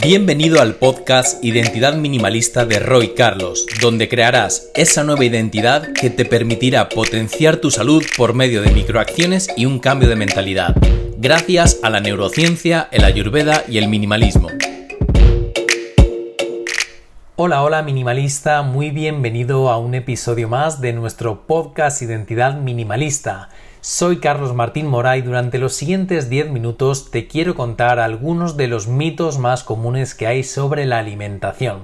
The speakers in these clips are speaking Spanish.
Bienvenido al podcast Identidad Minimalista de Roy Carlos, donde crearás esa nueva identidad que te permitirá potenciar tu salud por medio de microacciones y un cambio de mentalidad, gracias a la neurociencia, el ayurveda y el minimalismo. Hola, hola minimalista, muy bienvenido a un episodio más de nuestro podcast Identidad Minimalista. Soy Carlos Martín Mora y durante los siguientes 10 minutos te quiero contar algunos de los mitos más comunes que hay sobre la alimentación.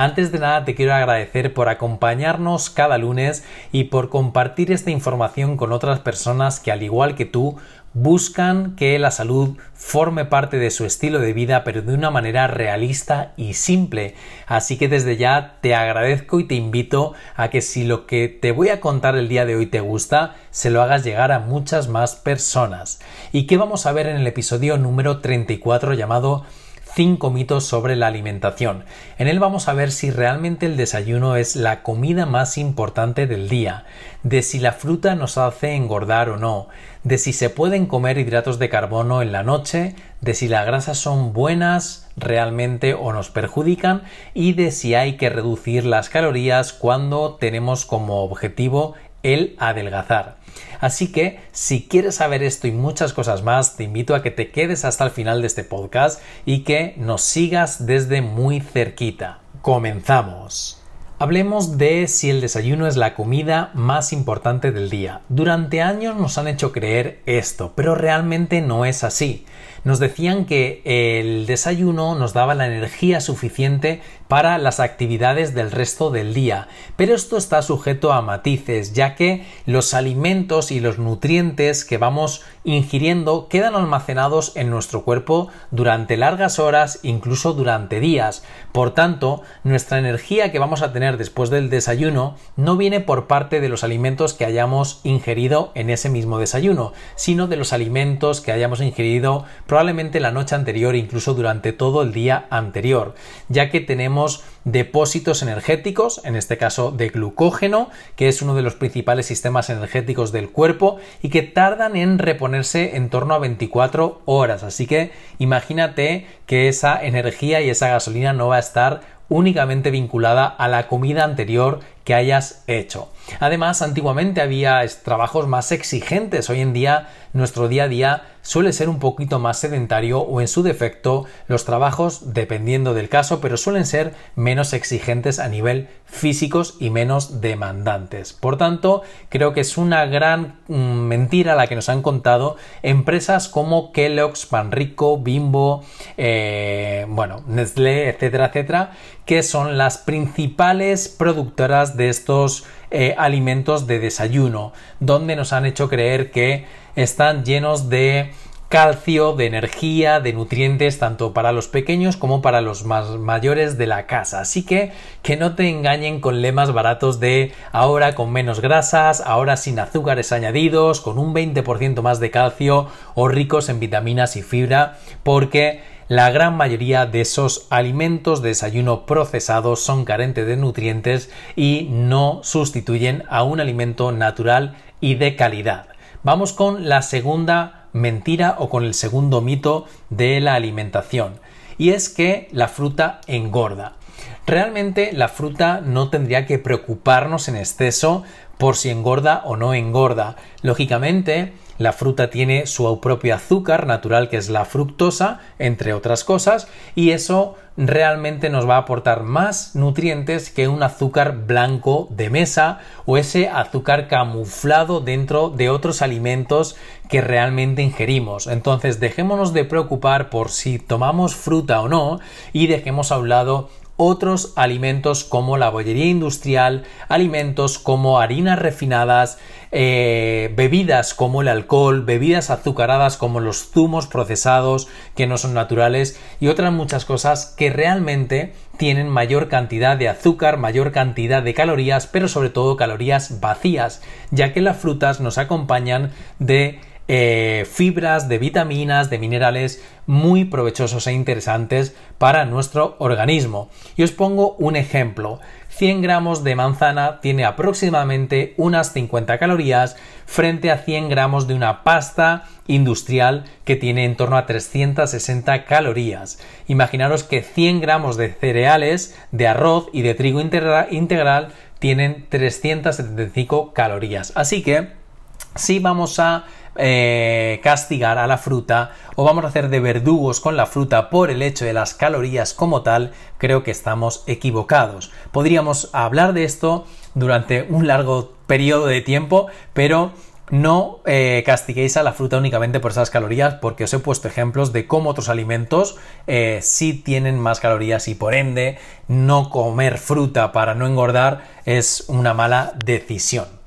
Antes de nada te quiero agradecer por acompañarnos cada lunes y por compartir esta información con otras personas que al igual que tú buscan que la salud forme parte de su estilo de vida pero de una manera realista y simple. Así que desde ya te agradezco y te invito a que si lo que te voy a contar el día de hoy te gusta, se lo hagas llegar a muchas más personas. ¿Y qué vamos a ver en el episodio número 34 llamado 5 mitos sobre la alimentación. En él vamos a ver si realmente el desayuno es la comida más importante del día, de si la fruta nos hace engordar o no, de si se pueden comer hidratos de carbono en la noche, de si las grasas son buenas realmente o nos perjudican y de si hay que reducir las calorías cuando tenemos como objetivo el adelgazar. Así que si quieres saber esto y muchas cosas más, te invito a que te quedes hasta el final de este podcast y que nos sigas desde muy cerquita. Comenzamos. Hablemos de si el desayuno es la comida más importante del día. Durante años nos han hecho creer esto, pero realmente no es así nos decían que el desayuno nos daba la energía suficiente para las actividades del resto del día. Pero esto está sujeto a matices, ya que los alimentos y los nutrientes que vamos ingiriendo quedan almacenados en nuestro cuerpo durante largas horas, incluso durante días. Por tanto, nuestra energía que vamos a tener después del desayuno no viene por parte de los alimentos que hayamos ingerido en ese mismo desayuno, sino de los alimentos que hayamos ingerido probablemente la noche anterior, incluso durante todo el día anterior, ya que tenemos depósitos energéticos, en este caso de glucógeno, que es uno de los principales sistemas energéticos del cuerpo y que tardan en reponerse en torno a 24 horas. Así que imagínate que esa energía y esa gasolina no va a estar únicamente vinculada a la comida anterior que hayas hecho. Además, antiguamente había trabajos más exigentes. Hoy en día, nuestro día a día suele ser un poquito más sedentario o en su defecto los trabajos, dependiendo del caso, pero suelen ser menos exigentes a nivel físicos y menos demandantes. Por tanto, creo que es una gran mm, mentira la que nos han contado empresas como Kellogg's, Panrico, Bimbo, eh, bueno, Nestlé, etcétera, etcétera, que son las principales productoras de estos eh, alimentos de desayuno, donde nos han hecho creer que están llenos de calcio, de energía, de nutrientes, tanto para los pequeños como para los más mayores de la casa. Así que que no te engañen con lemas baratos de ahora con menos grasas, ahora sin azúcares añadidos, con un 20% más de calcio o ricos en vitaminas y fibra, porque la gran mayoría de esos alimentos de desayuno procesados son carentes de nutrientes y no sustituyen a un alimento natural y de calidad. Vamos con la segunda mentira o con el segundo mito de la alimentación y es que la fruta engorda. Realmente la fruta no tendría que preocuparnos en exceso por si engorda o no engorda. Lógicamente, la fruta tiene su propio azúcar natural que es la fructosa, entre otras cosas, y eso realmente nos va a aportar más nutrientes que un azúcar blanco de mesa o ese azúcar camuflado dentro de otros alimentos que realmente ingerimos. Entonces dejémonos de preocupar por si tomamos fruta o no y dejemos a un lado otros alimentos como la bollería industrial, alimentos como harinas refinadas, eh, bebidas como el alcohol, bebidas azucaradas como los zumos procesados que no son naturales y otras muchas cosas que realmente tienen mayor cantidad de azúcar, mayor cantidad de calorías, pero sobre todo calorías vacías, ya que las frutas nos acompañan de eh, fibras, de vitaminas, de minerales muy provechosos e interesantes para nuestro organismo. Y os pongo un ejemplo. 100 gramos de manzana tiene aproximadamente unas 50 calorías frente a 100 gramos de una pasta industrial que tiene en torno a 360 calorías. Imaginaros que 100 gramos de cereales, de arroz y de trigo integral tienen 375 calorías. Así que si vamos a eh, castigar a la fruta o vamos a hacer de verdugos con la fruta por el hecho de las calorías como tal, creo que estamos equivocados. Podríamos hablar de esto durante un largo periodo de tiempo, pero no eh, castiguéis a la fruta únicamente por esas calorías porque os he puesto ejemplos de cómo otros alimentos eh, sí tienen más calorías y por ende no comer fruta para no engordar es una mala decisión.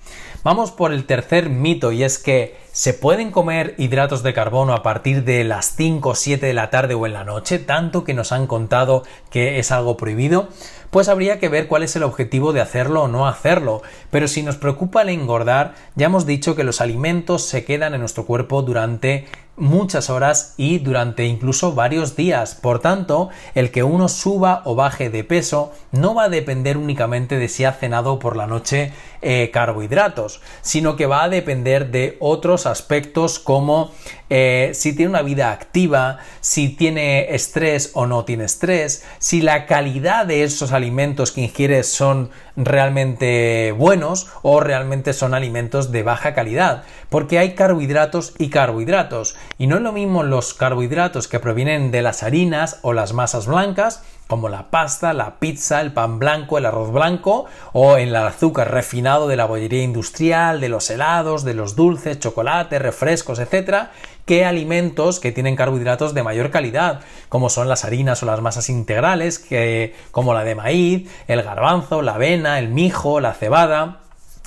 Vamos por el tercer mito y es que ¿se pueden comer hidratos de carbono a partir de las 5 o 7 de la tarde o en la noche? Tanto que nos han contado que es algo prohibido. Pues habría que ver cuál es el objetivo de hacerlo o no hacerlo. Pero si nos preocupa el engordar, ya hemos dicho que los alimentos se quedan en nuestro cuerpo durante muchas horas y durante incluso varios días. Por tanto, el que uno suba o baje de peso no va a depender únicamente de si ha cenado por la noche eh, carbohidratos, sino que va a depender de otros aspectos como eh, si tiene una vida activa, si tiene estrés o no tiene estrés, si la calidad de esos alimentos que ingieres son realmente buenos o realmente son alimentos de baja calidad, porque hay carbohidratos y carbohidratos, y no es lo mismo los carbohidratos que provienen de las harinas o las masas blancas, como la pasta, la pizza, el pan blanco, el arroz blanco o el azúcar refinado de la bollería industrial, de los helados, de los dulces, chocolate, refrescos, etcétera, que alimentos que tienen carbohidratos de mayor calidad, como son las harinas o las masas integrales, que, como la de maíz, el garbanzo, la avena, el mijo, la cebada,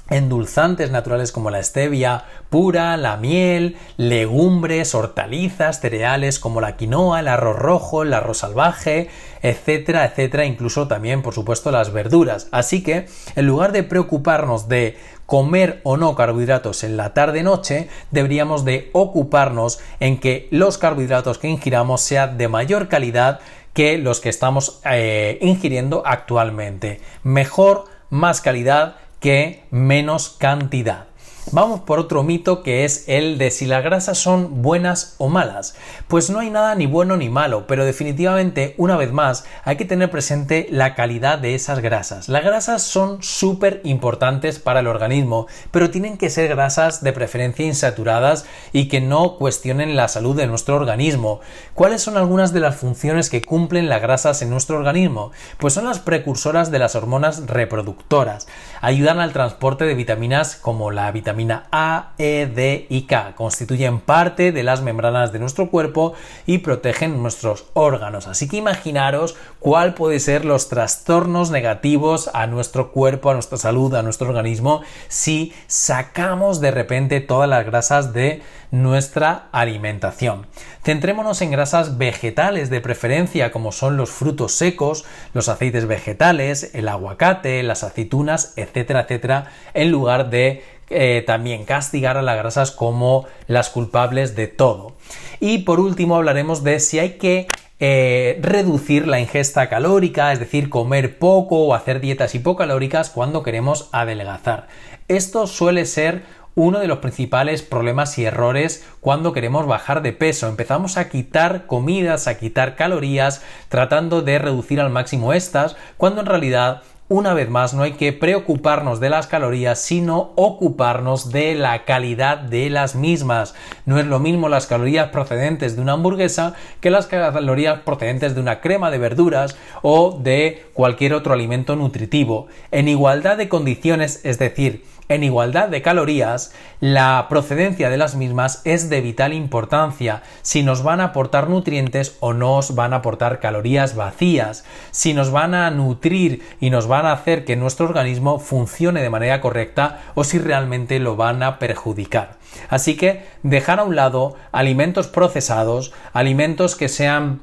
endulzantes naturales como la stevia pura, la miel, legumbres, hortalizas, cereales como la quinoa, el arroz rojo, el arroz salvaje, etcétera, etcétera, incluso también, por supuesto, las verduras. Así que, en lugar de preocuparnos de comer o no carbohidratos en la tarde-noche, deberíamos de ocuparnos en que los carbohidratos que ingiramos sean de mayor calidad que los que estamos eh, ingiriendo actualmente. Mejor, más calidad que menos cantidad. Vamos por otro mito que es el de si las grasas son buenas o malas. Pues no hay nada ni bueno ni malo, pero definitivamente, una vez más, hay que tener presente la calidad de esas grasas. Las grasas son súper importantes para el organismo, pero tienen que ser grasas de preferencia insaturadas y que no cuestionen la salud de nuestro organismo. ¿Cuáles son algunas de las funciones que cumplen las grasas en nuestro organismo? Pues son las precursoras de las hormonas reproductoras. Ayudan al transporte de vitaminas como la vitamina vitamina A, E, D y K. Constituyen parte de las membranas de nuestro cuerpo y protegen nuestros órganos. Así que imaginaros cuál puede ser los trastornos negativos a nuestro cuerpo, a nuestra salud, a nuestro organismo si sacamos de repente todas las grasas de nuestra alimentación. Centrémonos en grasas vegetales de preferencia como son los frutos secos, los aceites vegetales, el aguacate, las aceitunas, etcétera, etcétera, en lugar de eh, también castigar a las grasas como las culpables de todo. Y por último hablaremos de si hay que eh, reducir la ingesta calórica, es decir, comer poco o hacer dietas hipocalóricas cuando queremos adelgazar. Esto suele ser uno de los principales problemas y errores cuando queremos bajar de peso. Empezamos a quitar comidas, a quitar calorías, tratando de reducir al máximo estas, cuando en realidad una vez más, no hay que preocuparnos de las calorías, sino ocuparnos de la calidad de las mismas. No es lo mismo las calorías procedentes de una hamburguesa que las calorías procedentes de una crema de verduras o de cualquier otro alimento nutritivo. En igualdad de condiciones, es decir, en igualdad de calorías, la procedencia de las mismas es de vital importancia, si nos van a aportar nutrientes o nos van a aportar calorías vacías, si nos van a nutrir y nos van a hacer que nuestro organismo funcione de manera correcta o si realmente lo van a perjudicar. Así que dejar a un lado alimentos procesados, alimentos que sean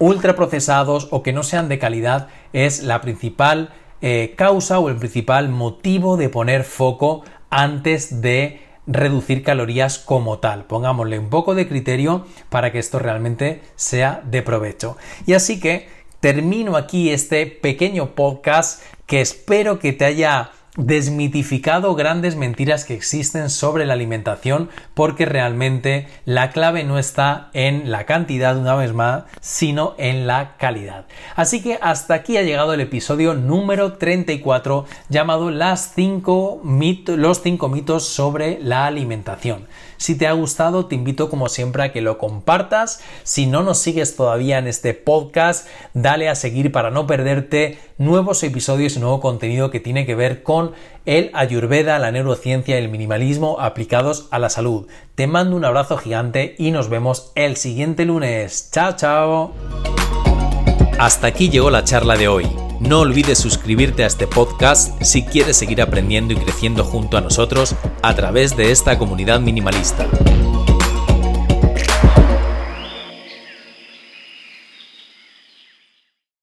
ultraprocesados o que no sean de calidad es la principal eh, causa o el principal motivo de poner foco antes de reducir calorías como tal. Pongámosle un poco de criterio para que esto realmente sea de provecho. Y así que termino aquí este pequeño podcast que espero que te haya desmitificado grandes mentiras que existen sobre la alimentación porque realmente la clave no está en la cantidad una vez más sino en la calidad así que hasta aquí ha llegado el episodio número 34 llamado las cinco los 5 mitos sobre la alimentación si te ha gustado, te invito como siempre a que lo compartas. Si no nos sigues todavía en este podcast, dale a seguir para no perderte nuevos episodios y nuevo contenido que tiene que ver con el ayurveda, la neurociencia y el minimalismo aplicados a la salud. Te mando un abrazo gigante y nos vemos el siguiente lunes. Chao, chao. Hasta aquí llegó la charla de hoy. No olvides suscribirte a este podcast si quieres seguir aprendiendo y creciendo junto a nosotros a través de esta comunidad minimalista.